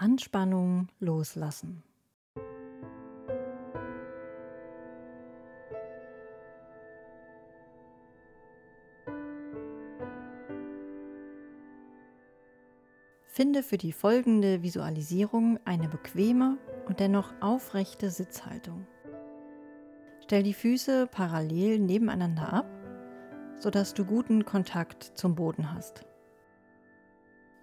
Anspannung loslassen. Finde für die folgende Visualisierung eine bequeme und dennoch aufrechte Sitzhaltung. Stell die Füße parallel nebeneinander ab, sodass du guten Kontakt zum Boden hast.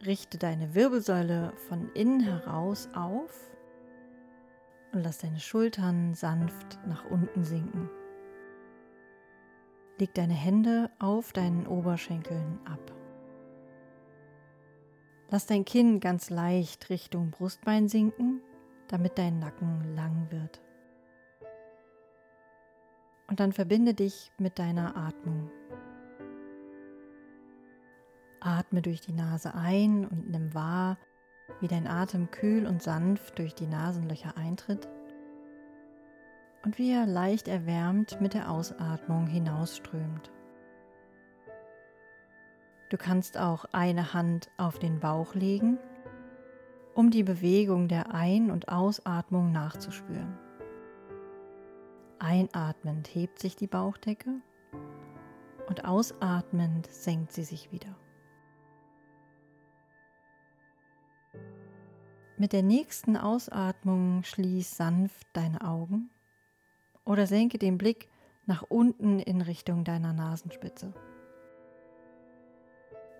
Richte deine Wirbelsäule von innen heraus auf und lass deine Schultern sanft nach unten sinken. Leg deine Hände auf deinen Oberschenkeln ab. Lass dein Kinn ganz leicht Richtung Brustbein sinken, damit dein Nacken lang wird. Und dann verbinde dich mit deiner Atmung. Atme durch die Nase ein und nimm wahr, wie dein Atem kühl und sanft durch die Nasenlöcher eintritt und wie er leicht erwärmt mit der Ausatmung hinausströmt. Du kannst auch eine Hand auf den Bauch legen, um die Bewegung der Ein- und Ausatmung nachzuspüren. Einatmend hebt sich die Bauchdecke und ausatmend senkt sie sich wieder. Mit der nächsten Ausatmung schließ sanft deine Augen oder senke den Blick nach unten in Richtung deiner Nasenspitze.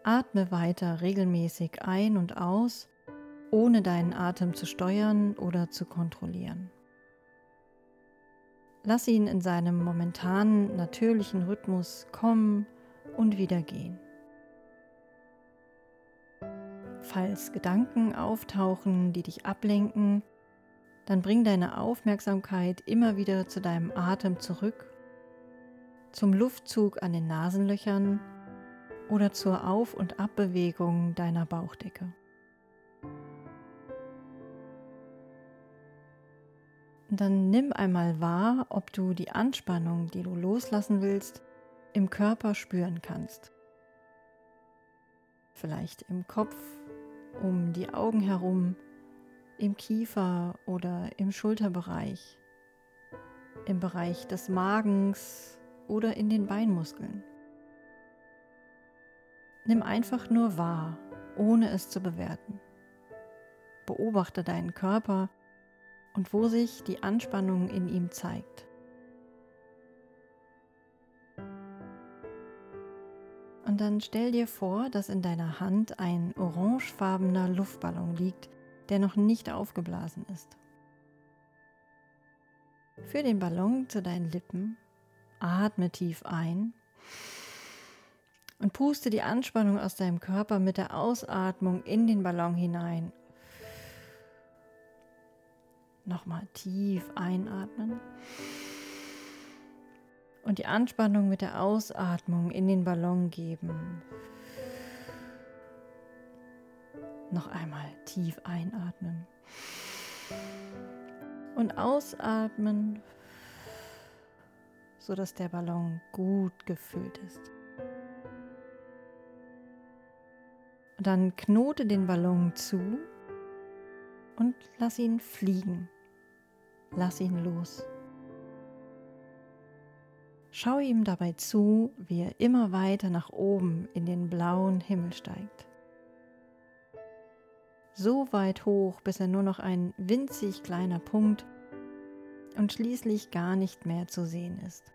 Atme weiter regelmäßig ein und aus, ohne deinen Atem zu steuern oder zu kontrollieren. Lass ihn in seinem momentanen natürlichen Rhythmus kommen und wieder gehen. Falls Gedanken auftauchen, die dich ablenken, dann bring deine Aufmerksamkeit immer wieder zu deinem Atem zurück, zum Luftzug an den Nasenlöchern oder zur Auf- und Abbewegung deiner Bauchdecke. Dann nimm einmal wahr, ob du die Anspannung, die du loslassen willst, im Körper spüren kannst. Vielleicht im Kopf, um die Augen herum, im Kiefer oder im Schulterbereich, im Bereich des Magens oder in den Beinmuskeln. Nimm einfach nur wahr, ohne es zu bewerten. Beobachte deinen Körper und wo sich die Anspannung in ihm zeigt. Und dann stell dir vor, dass in deiner Hand ein orangefarbener Luftballon liegt, der noch nicht aufgeblasen ist. Führ den Ballon zu deinen Lippen, atme tief ein und puste die Anspannung aus deinem Körper mit der Ausatmung in den Ballon hinein. Nochmal tief einatmen. Und die Anspannung mit der Ausatmung in den Ballon geben. Noch einmal tief einatmen. Und ausatmen, sodass der Ballon gut gefüllt ist. Dann knote den Ballon zu und lass ihn fliegen. Lass ihn los. Schau ihm dabei zu, wie er immer weiter nach oben in den blauen Himmel steigt. So weit hoch, bis er nur noch ein winzig kleiner Punkt und schließlich gar nicht mehr zu sehen ist.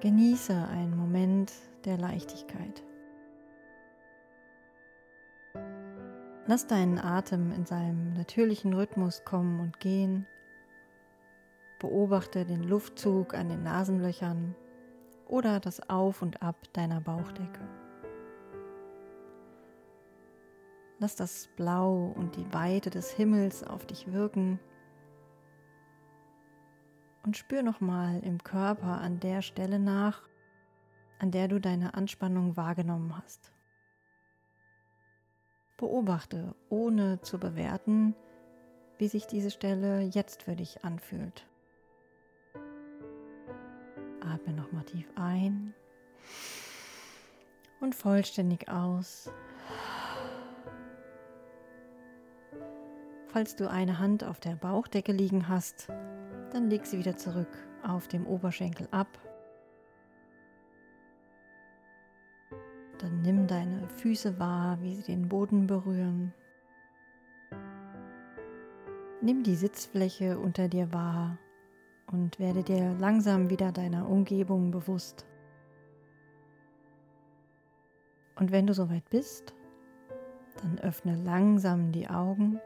Genieße einen Moment der Leichtigkeit. Lass deinen Atem in seinem natürlichen Rhythmus kommen und gehen. Beobachte den Luftzug an den Nasenlöchern oder das Auf und Ab deiner Bauchdecke. Lass das Blau und die Weite des Himmels auf dich wirken und spür nochmal im Körper an der Stelle nach, an der du deine Anspannung wahrgenommen hast. Beobachte, ohne zu bewerten, wie sich diese Stelle jetzt für dich anfühlt. Atme nochmal tief ein und vollständig aus. Falls du eine Hand auf der Bauchdecke liegen hast, dann leg sie wieder zurück auf dem Oberschenkel ab. Dann nimm deine Füße wahr, wie sie den Boden berühren. Nimm die Sitzfläche unter dir wahr und werde dir langsam wieder deiner Umgebung bewusst. Und wenn du soweit bist, dann öffne langsam die Augen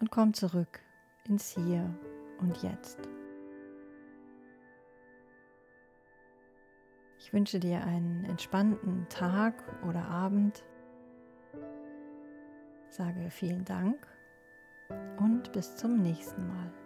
und komm zurück ins Hier und Jetzt. Ich wünsche dir einen entspannten Tag oder Abend. Sage vielen Dank und bis zum nächsten Mal.